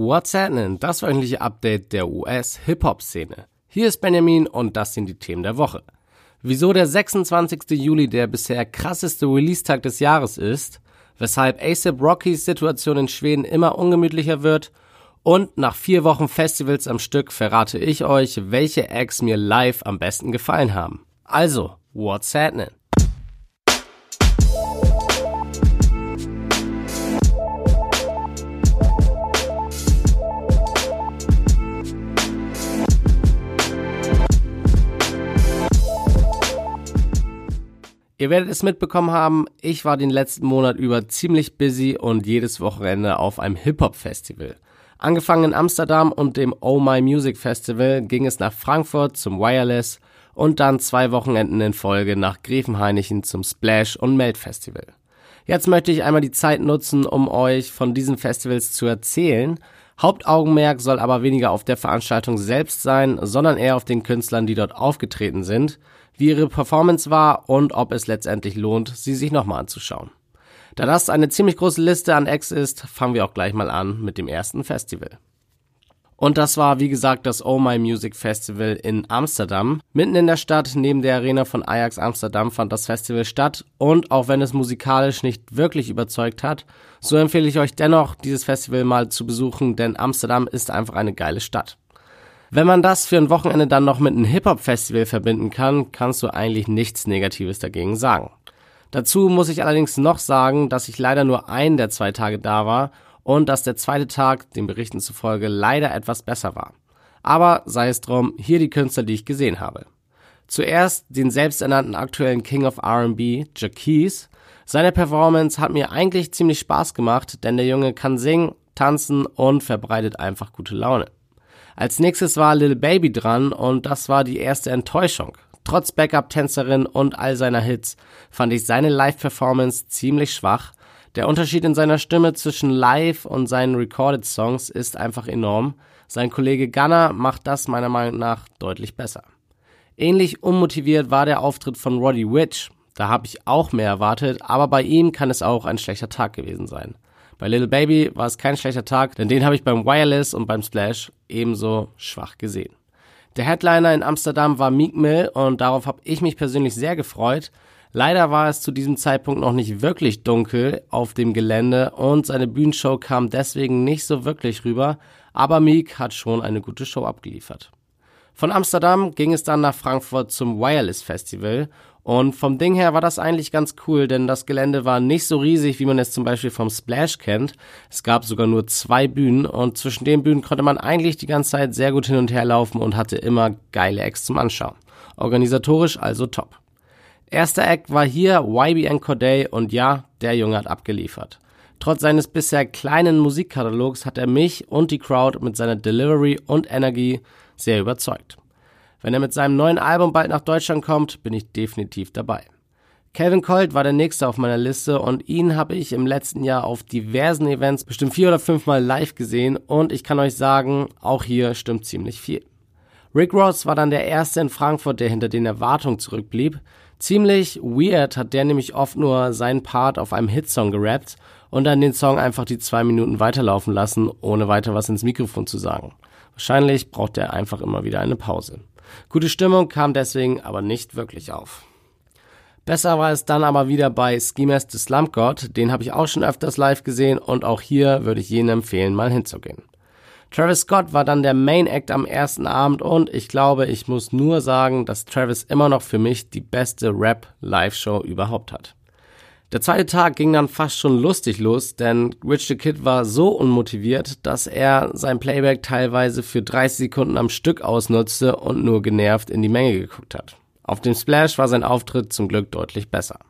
What's happening? Das wöchentliche Update der US-Hip-Hop-Szene. Hier ist Benjamin und das sind die Themen der Woche. Wieso der 26. Juli der bisher krasseste Release-Tag des Jahres ist, weshalb ASAP Rockys Situation in Schweden immer ungemütlicher wird und nach vier Wochen Festivals am Stück verrate ich euch, welche Acts mir live am besten gefallen haben. Also, what's happening? Ihr werdet es mitbekommen haben, ich war den letzten Monat über ziemlich busy und jedes Wochenende auf einem Hip-Hop-Festival. Angefangen in Amsterdam und dem Oh My Music Festival ging es nach Frankfurt zum Wireless und dann zwei Wochenenden in Folge nach Grevenhainichen zum Splash und Melt Festival. Jetzt möchte ich einmal die Zeit nutzen, um euch von diesen Festivals zu erzählen. Hauptaugenmerk soll aber weniger auf der Veranstaltung selbst sein, sondern eher auf den Künstlern, die dort aufgetreten sind wie ihre Performance war und ob es letztendlich lohnt, sie sich nochmal anzuschauen. Da das eine ziemlich große Liste an Acts ist, fangen wir auch gleich mal an mit dem ersten Festival. Und das war, wie gesagt, das Oh My Music Festival in Amsterdam. Mitten in der Stadt, neben der Arena von Ajax Amsterdam, fand das Festival statt. Und auch wenn es musikalisch nicht wirklich überzeugt hat, so empfehle ich euch dennoch, dieses Festival mal zu besuchen, denn Amsterdam ist einfach eine geile Stadt. Wenn man das für ein Wochenende dann noch mit einem Hip-Hop-Festival verbinden kann, kannst du eigentlich nichts Negatives dagegen sagen. Dazu muss ich allerdings noch sagen, dass ich leider nur einen der zwei Tage da war und dass der zweite Tag, den Berichten zufolge, leider etwas besser war. Aber sei es drum, hier die Künstler, die ich gesehen habe. Zuerst den selbsternannten aktuellen King of R&B, Jaquise. Seine Performance hat mir eigentlich ziemlich Spaß gemacht, denn der Junge kann singen, tanzen und verbreitet einfach gute Laune. Als nächstes war Lil Baby dran und das war die erste Enttäuschung. Trotz Backup-Tänzerin und all seiner Hits fand ich seine Live-Performance ziemlich schwach. Der Unterschied in seiner Stimme zwischen Live und seinen Recorded Songs ist einfach enorm. Sein Kollege Gunner macht das meiner Meinung nach deutlich besser. Ähnlich unmotiviert war der Auftritt von Roddy Witch. Da habe ich auch mehr erwartet, aber bei ihm kann es auch ein schlechter Tag gewesen sein. Bei Little Baby war es kein schlechter Tag, denn den habe ich beim Wireless und beim Splash ebenso schwach gesehen. Der Headliner in Amsterdam war Meek Mill und darauf habe ich mich persönlich sehr gefreut. Leider war es zu diesem Zeitpunkt noch nicht wirklich dunkel auf dem Gelände und seine Bühnenshow kam deswegen nicht so wirklich rüber, aber Meek hat schon eine gute Show abgeliefert. Von Amsterdam ging es dann nach Frankfurt zum Wireless Festival und vom Ding her war das eigentlich ganz cool, denn das Gelände war nicht so riesig, wie man es zum Beispiel vom Splash kennt. Es gab sogar nur zwei Bühnen und zwischen den Bühnen konnte man eigentlich die ganze Zeit sehr gut hin und her laufen und hatte immer geile Acts zum Anschauen. Organisatorisch also top. Erster Act war hier YBN Corday und ja, der Junge hat abgeliefert. Trotz seines bisher kleinen Musikkatalogs hat er mich und die Crowd mit seiner Delivery und Energie sehr überzeugt. Wenn er mit seinem neuen Album bald nach Deutschland kommt, bin ich definitiv dabei. Calvin Colt war der nächste auf meiner Liste und ihn habe ich im letzten Jahr auf diversen Events bestimmt vier oder fünfmal live gesehen und ich kann euch sagen, auch hier stimmt ziemlich viel. Rick Ross war dann der erste in Frankfurt, der hinter den Erwartungen zurückblieb. Ziemlich weird hat der nämlich oft nur seinen Part auf einem Hitsong gerappt und dann den Song einfach die zwei Minuten weiterlaufen lassen, ohne weiter was ins Mikrofon zu sagen. Wahrscheinlich braucht er einfach immer wieder eine Pause. Gute Stimmung kam deswegen aber nicht wirklich auf. Besser war es dann aber wieder bei Schemas the Slump God, den habe ich auch schon öfters live gesehen und auch hier würde ich jedem empfehlen, mal hinzugehen. Travis Scott war dann der Main Act am ersten Abend und ich glaube, ich muss nur sagen, dass Travis immer noch für mich die beste Rap-Live-Show überhaupt hat. Der zweite Tag ging dann fast schon lustig los, denn Rich the Kid war so unmotiviert, dass er sein Playback teilweise für 30 Sekunden am Stück ausnutzte und nur genervt in die Menge geguckt hat. Auf dem Splash war sein Auftritt zum Glück deutlich besser.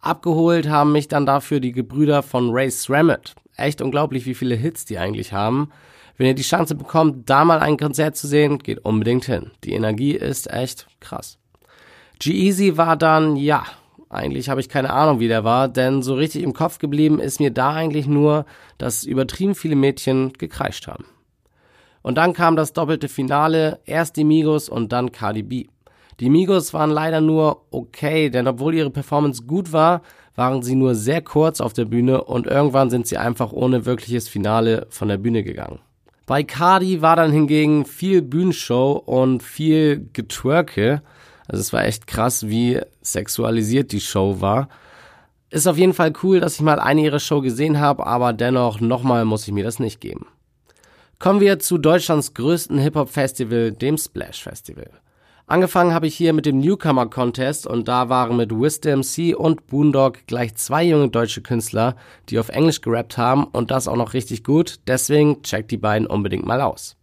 Abgeholt haben mich dann dafür die Gebrüder von Ray Srammet. Echt unglaublich, wie viele Hits die eigentlich haben. Wenn ihr die Chance bekommt, da mal ein Konzert zu sehen, geht unbedingt hin. Die Energie ist echt krass. G-Eazy war dann, ja, eigentlich habe ich keine Ahnung, wie der war, denn so richtig im Kopf geblieben ist mir da eigentlich nur, dass übertrieben viele Mädchen gekreischt haben. Und dann kam das doppelte Finale, erst die Migos und dann Cardi B. Die Migos waren leider nur okay, denn obwohl ihre Performance gut war, waren sie nur sehr kurz auf der Bühne und irgendwann sind sie einfach ohne wirkliches Finale von der Bühne gegangen. Bei Cardi war dann hingegen viel Bühnenshow und viel Getwerke. Also es war echt krass, wie sexualisiert die Show war. Ist auf jeden Fall cool, dass ich mal eine ihrer Show gesehen habe, aber dennoch nochmal muss ich mir das nicht geben. Kommen wir zu Deutschlands größten Hip-Hop-Festival, dem Splash Festival. Angefangen habe ich hier mit dem Newcomer Contest und da waren mit Wisdom C und Boondog gleich zwei junge deutsche Künstler, die auf Englisch gerappt haben und das auch noch richtig gut, deswegen checkt die beiden unbedingt mal aus.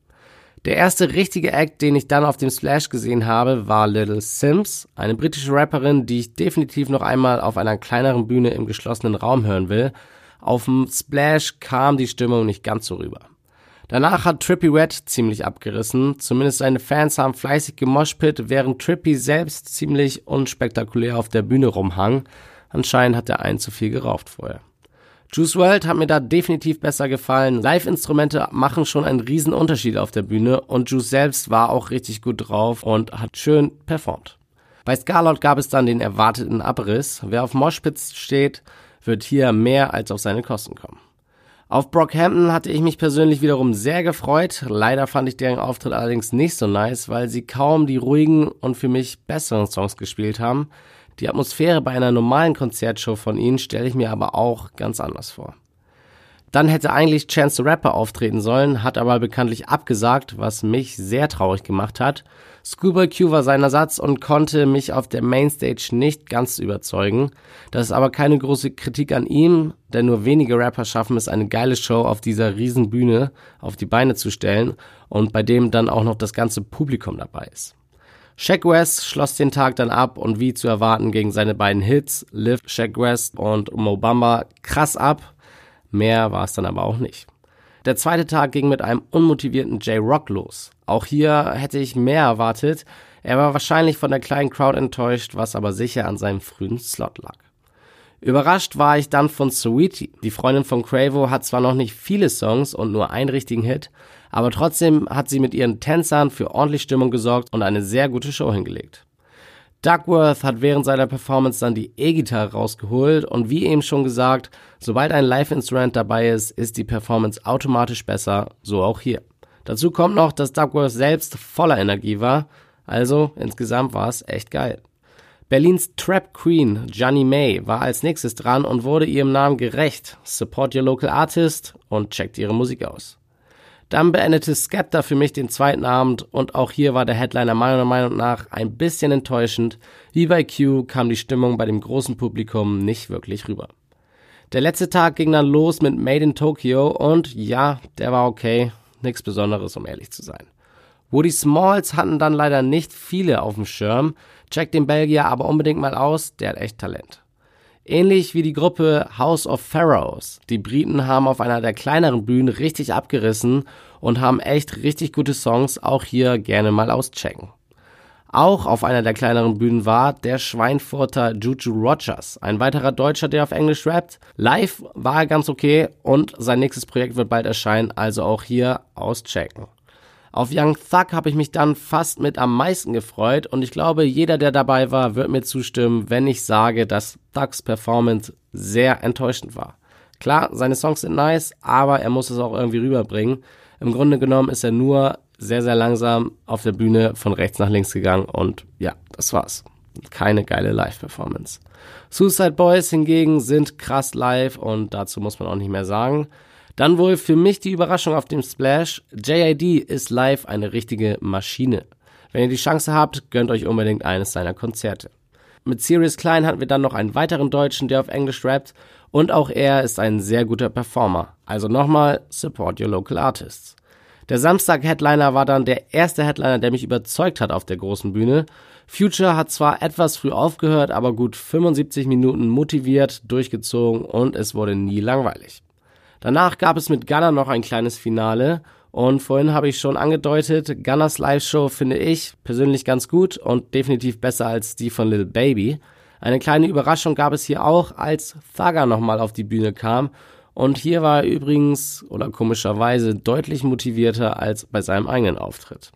Der erste richtige Act, den ich dann auf dem Splash gesehen habe, war Little Sims, eine britische Rapperin, die ich definitiv noch einmal auf einer kleineren Bühne im geschlossenen Raum hören will. Auf dem Splash kam die Stimmung nicht ganz so rüber. Danach hat Trippy Red ziemlich abgerissen. Zumindest seine Fans haben fleißig gemoshpit, während Trippy selbst ziemlich unspektakulär auf der Bühne rumhang. Anscheinend hat er einen zu viel geraucht vorher. Juice World hat mir da definitiv besser gefallen. Live-Instrumente machen schon einen riesen Unterschied auf der Bühne und Juice selbst war auch richtig gut drauf und hat schön performt. Bei Scarlett gab es dann den erwarteten Abriss. Wer auf Moshpits steht, wird hier mehr als auf seine Kosten kommen. Auf Brockhampton hatte ich mich persönlich wiederum sehr gefreut. Leider fand ich deren Auftritt allerdings nicht so nice, weil sie kaum die ruhigen und für mich besseren Songs gespielt haben. Die Atmosphäre bei einer normalen Konzertshow von ihnen stelle ich mir aber auch ganz anders vor. Dann hätte eigentlich Chance the Rapper auftreten sollen, hat aber bekanntlich abgesagt, was mich sehr traurig gemacht hat. Schoolboy Q war sein Ersatz und konnte mich auf der Mainstage nicht ganz überzeugen. Das ist aber keine große Kritik an ihm, denn nur wenige Rapper schaffen es, eine geile Show auf dieser riesen Bühne auf die Beine zu stellen und bei dem dann auch noch das ganze Publikum dabei ist. Shaq West schloss den Tag dann ab und wie zu erwarten gegen seine beiden Hits, Lift, Shaq West und Mobamba, krass ab Mehr war es dann aber auch nicht. Der zweite Tag ging mit einem unmotivierten J-Rock los. Auch hier hätte ich mehr erwartet. Er war wahrscheinlich von der kleinen Crowd enttäuscht, was aber sicher an seinem frühen Slot lag. Überrascht war ich dann von Sweetie. Die Freundin von Cravo hat zwar noch nicht viele Songs und nur einen richtigen Hit, aber trotzdem hat sie mit ihren Tänzern für ordentlich Stimmung gesorgt und eine sehr gute Show hingelegt. Duckworth hat während seiner Performance dann die E-Gitarre rausgeholt und wie eben schon gesagt, sobald ein Live-Instrument dabei ist, ist die Performance automatisch besser, so auch hier. Dazu kommt noch, dass Duckworth selbst voller Energie war, also insgesamt war es echt geil. Berlins Trap Queen, Johnny May, war als nächstes dran und wurde ihrem Namen gerecht. Support your local artist und checkt ihre Musik aus. Dann beendete Skepta für mich den zweiten Abend und auch hier war der Headliner meiner Meinung nach ein bisschen enttäuschend. Wie bei Q kam die Stimmung bei dem großen Publikum nicht wirklich rüber. Der letzte Tag ging dann los mit Made in Tokyo und ja, der war okay. Nichts Besonderes, um ehrlich zu sein. Woody Smalls hatten dann leider nicht viele auf dem Schirm. Checkt den Belgier aber unbedingt mal aus, der hat echt Talent. Ähnlich wie die Gruppe House of Pharaohs. Die Briten haben auf einer der kleineren Bühnen richtig abgerissen und haben echt richtig gute Songs, auch hier gerne mal auschecken. Auch auf einer der kleineren Bühnen war der Schweinfurter Juju Rogers, ein weiterer Deutscher, der auf Englisch rappt. Live war er ganz okay und sein nächstes Projekt wird bald erscheinen, also auch hier auschecken. Auf Young Thug habe ich mich dann fast mit am meisten gefreut und ich glaube, jeder, der dabei war, wird mir zustimmen, wenn ich sage, dass Thugs Performance sehr enttäuschend war. Klar, seine Songs sind nice, aber er muss es auch irgendwie rüberbringen. Im Grunde genommen ist er nur sehr, sehr langsam auf der Bühne von rechts nach links gegangen und ja, das war's. Keine geile Live-Performance. Suicide Boys hingegen sind krass live und dazu muss man auch nicht mehr sagen. Dann wohl für mich die Überraschung auf dem Splash. JID ist live eine richtige Maschine. Wenn ihr die Chance habt, gönnt euch unbedingt eines seiner Konzerte. Mit Sirius Klein hatten wir dann noch einen weiteren Deutschen, der auf Englisch rappt. Und auch er ist ein sehr guter Performer. Also nochmal, support your local artists. Der Samstag-Headliner war dann der erste Headliner, der mich überzeugt hat auf der großen Bühne. Future hat zwar etwas früh aufgehört, aber gut 75 Minuten motiviert, durchgezogen und es wurde nie langweilig. Danach gab es mit Gunner noch ein kleines Finale und vorhin habe ich schon angedeutet, Gunners Live-Show finde ich persönlich ganz gut und definitiv besser als die von Little Baby. Eine kleine Überraschung gab es hier auch, als Thugger nochmal auf die Bühne kam und hier war er übrigens oder komischerweise deutlich motivierter als bei seinem eigenen Auftritt.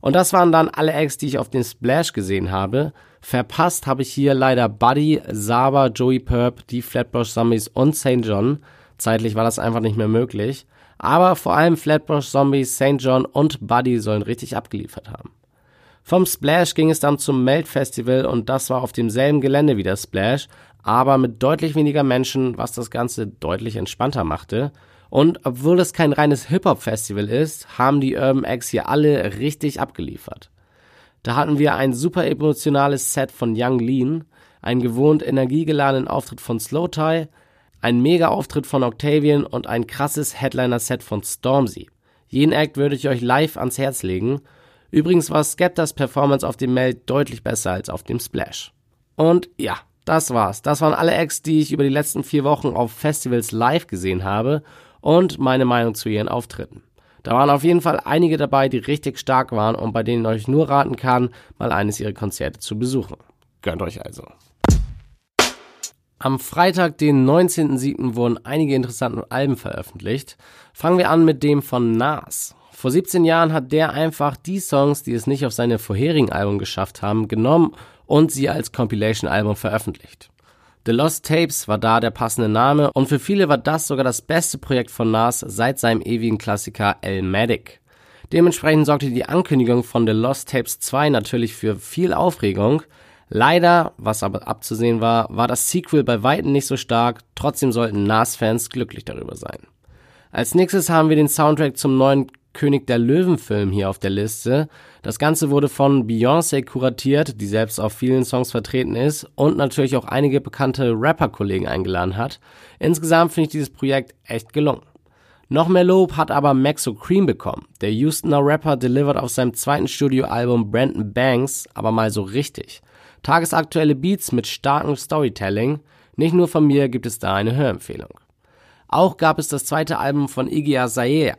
Und das waren dann alle Acts, die ich auf dem Splash gesehen habe. Verpasst habe ich hier leider Buddy, Saba, Joey Purp, die Flatbush Zombies und St. John. Zeitlich war das einfach nicht mehr möglich. Aber vor allem Flatbush Zombies, St. John und Buddy sollen richtig abgeliefert haben. Vom Splash ging es dann zum Melt Festival und das war auf demselben Gelände wie das Splash, aber mit deutlich weniger Menschen, was das Ganze deutlich entspannter machte. Und obwohl es kein reines Hip-Hop-Festival ist, haben die Urban Acts hier alle richtig abgeliefert. Da hatten wir ein super emotionales Set von Young Lean, einen gewohnt energiegeladenen Auftritt von Slow Tie, einen Mega-Auftritt von Octavian und ein krasses Headliner-Set von Stormzy. Jeden Act würde ich euch live ans Herz legen. Übrigens war Skeptas Performance auf dem Meld deutlich besser als auf dem Splash. Und ja, das war's. Das waren alle Acts, die ich über die letzten vier Wochen auf Festivals live gesehen habe und meine Meinung zu ihren Auftritten. Da waren auf jeden Fall einige dabei, die richtig stark waren und bei denen ich euch nur raten kann, mal eines ihrer Konzerte zu besuchen. Gönnt euch also. Am Freitag, den 19.07. wurden einige interessante Alben veröffentlicht. Fangen wir an mit dem von Nas. Vor 17 Jahren hat der einfach die Songs, die es nicht auf seine vorherigen Alben geschafft haben, genommen und sie als Compilation-Album veröffentlicht. The Lost Tapes war da der passende Name und für viele war das sogar das beste Projekt von Nas seit seinem ewigen Klassiker El Matic. Dementsprechend sorgte die Ankündigung von The Lost Tapes 2 natürlich für viel Aufregung. Leider, was aber abzusehen war, war das Sequel bei weitem nicht so stark, trotzdem sollten Nas-Fans glücklich darüber sein. Als nächstes haben wir den Soundtrack zum neuen König der Löwen-Film hier auf der Liste. Das Ganze wurde von Beyoncé kuratiert, die selbst auf vielen Songs vertreten ist und natürlich auch einige bekannte Rapper-Kollegen eingeladen hat. Insgesamt finde ich dieses Projekt echt gelungen. Noch mehr Lob hat aber Maxo Cream bekommen. Der Houstoner Rapper delivert auf seinem zweiten Studioalbum Brandon Banks aber mal so richtig. Tagesaktuelle Beats mit starkem Storytelling. Nicht nur von mir gibt es da eine Hörempfehlung. Auch gab es das zweite Album von Iggy Azalea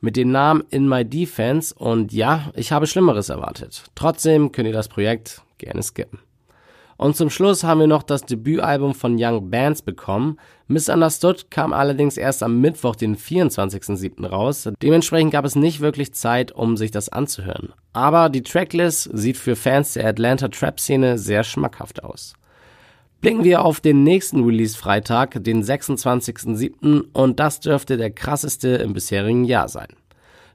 mit dem Namen In My Defense und ja, ich habe Schlimmeres erwartet. Trotzdem könnt ihr das Projekt gerne skippen. Und zum Schluss haben wir noch das Debütalbum von Young Bands bekommen. Misunderstood kam allerdings erst am Mittwoch, den 24.07. raus. Dementsprechend gab es nicht wirklich Zeit, um sich das anzuhören. Aber die Tracklist sieht für Fans der Atlanta Trap-Szene sehr schmackhaft aus. Blicken wir auf den nächsten Release-Freitag, den 26.07. und das dürfte der krasseste im bisherigen Jahr sein.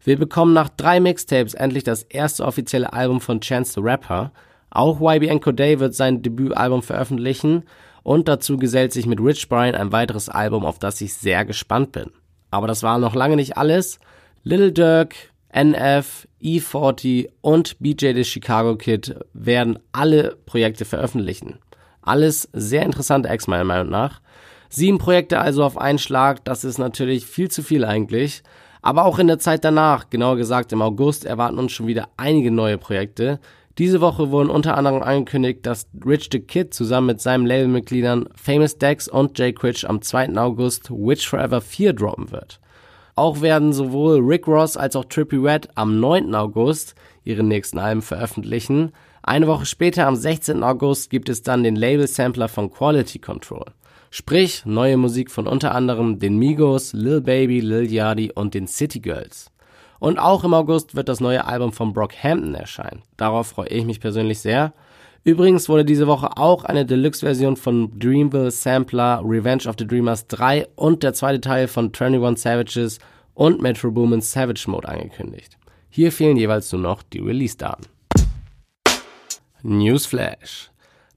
Wir bekommen nach drei Mixtapes endlich das erste offizielle Album von Chance the Rapper. Auch YBN Corday wird sein Debütalbum veröffentlichen und dazu gesellt sich mit Rich Brian ein weiteres Album, auf das ich sehr gespannt bin. Aber das war noch lange nicht alles. Little Dirk, NF, E40 und BJ the Chicago Kid werden alle Projekte veröffentlichen. Alles sehr interessante Acts meiner Meinung nach. Sieben Projekte also auf einen Schlag, das ist natürlich viel zu viel eigentlich. Aber auch in der Zeit danach, genauer gesagt im August, erwarten uns schon wieder einige neue Projekte. Diese Woche wurden unter anderem angekündigt, dass Rich the Kid zusammen mit seinen Labelmitgliedern Famous Dex und Jay Quitch am 2. August Witch Forever 4 droppen wird. Auch werden sowohl Rick Ross als auch Trippy Red am 9. August ihre nächsten Alben veröffentlichen. Eine Woche später, am 16. August, gibt es dann den Label-Sampler von Quality Control. Sprich, neue Musik von unter anderem den Migos, Lil Baby, Lil Yachty und den City Girls. Und auch im August wird das neue Album von Brockhampton erscheinen. Darauf freue ich mich persönlich sehr. Übrigens wurde diese Woche auch eine Deluxe-Version von Dreamville Sampler Revenge of the Dreamers 3 und der zweite Teil von 21 Savages und Metro Boomin's Savage Mode angekündigt. Hier fehlen jeweils nur noch die Release-Daten. Newsflash.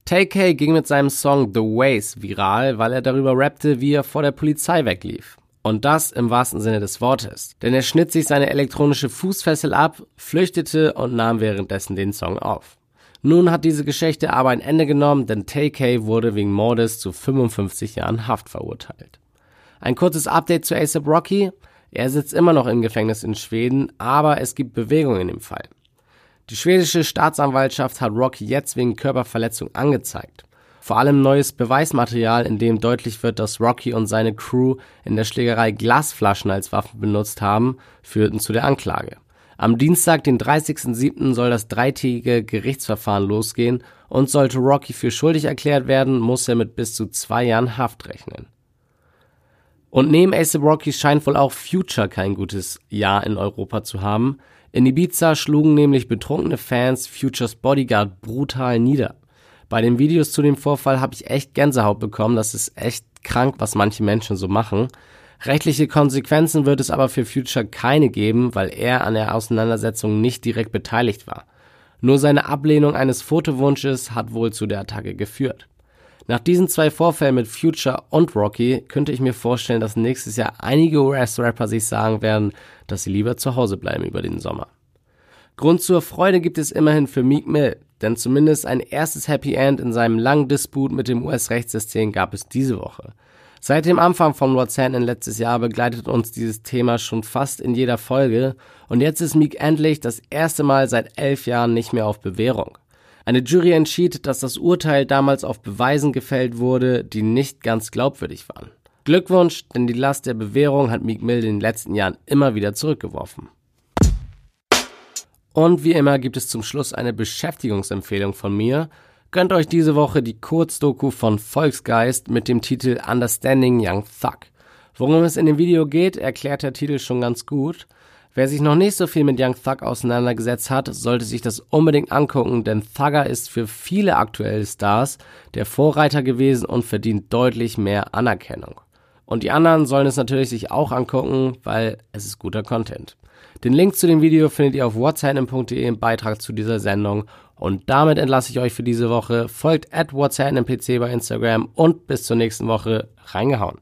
Tay-K ging mit seinem Song The Ways viral, weil er darüber rappte, wie er vor der Polizei weglief. Und das im wahrsten Sinne des Wortes. Denn er schnitt sich seine elektronische Fußfessel ab, flüchtete und nahm währenddessen den Song auf. Nun hat diese Geschichte aber ein Ende genommen, denn Tay-K wurde wegen Mordes zu 55 Jahren Haft verurteilt. Ein kurzes Update zu ASAP Rocky. Er sitzt immer noch im Gefängnis in Schweden, aber es gibt Bewegung in dem Fall. Die schwedische Staatsanwaltschaft hat Rocky jetzt wegen Körperverletzung angezeigt. Vor allem neues Beweismaterial, in dem deutlich wird, dass Rocky und seine Crew in der Schlägerei Glasflaschen als Waffen benutzt haben, führten zu der Anklage. Am Dienstag, den 30.07. soll das dreitägige Gerichtsverfahren losgehen und sollte Rocky für schuldig erklärt werden, muss er mit bis zu zwei Jahren Haft rechnen. Und neben ASAP Rocky scheint wohl auch Future kein gutes Jahr in Europa zu haben. In Ibiza schlugen nämlich betrunkene Fans Futures Bodyguard brutal nieder. Bei den Videos zu dem Vorfall habe ich echt Gänsehaut bekommen. Das ist echt krank, was manche Menschen so machen. Rechtliche Konsequenzen wird es aber für Future keine geben, weil er an der Auseinandersetzung nicht direkt beteiligt war. Nur seine Ablehnung eines Fotowunsches hat wohl zu der Attacke geführt. Nach diesen zwei Vorfällen mit Future und Rocky könnte ich mir vorstellen, dass nächstes Jahr einige US-Rapper sich sagen werden, dass sie lieber zu Hause bleiben über den Sommer. Grund zur Freude gibt es immerhin für Meek Mill, denn zumindest ein erstes Happy End in seinem langen Disput mit dem US-Rechtssystem gab es diese Woche. Seit dem Anfang von What's Happening letztes Jahr begleitet uns dieses Thema schon fast in jeder Folge und jetzt ist Meek endlich das erste Mal seit elf Jahren nicht mehr auf Bewährung. Eine Jury entschied, dass das Urteil damals auf Beweisen gefällt wurde, die nicht ganz glaubwürdig waren. Glückwunsch, denn die Last der Bewährung hat Meek Mill in den letzten Jahren immer wieder zurückgeworfen. Und wie immer gibt es zum Schluss eine Beschäftigungsempfehlung von mir. Gönnt euch diese Woche die Kurzdoku von Volksgeist mit dem Titel Understanding Young Thug. Worum es in dem Video geht, erklärt der Titel schon ganz gut. Wer sich noch nicht so viel mit Young Thug auseinandergesetzt hat, sollte sich das unbedingt angucken, denn Thugger ist für viele aktuelle Stars der Vorreiter gewesen und verdient deutlich mehr Anerkennung. Und die anderen sollen es natürlich sich auch angucken, weil es ist guter Content. Den Link zu dem Video findet ihr auf whatsapp.de im Beitrag zu dieser Sendung und damit entlasse ich euch für diese Woche. Folgt at WhatsApp bei Instagram und bis zur nächsten Woche. Reingehauen.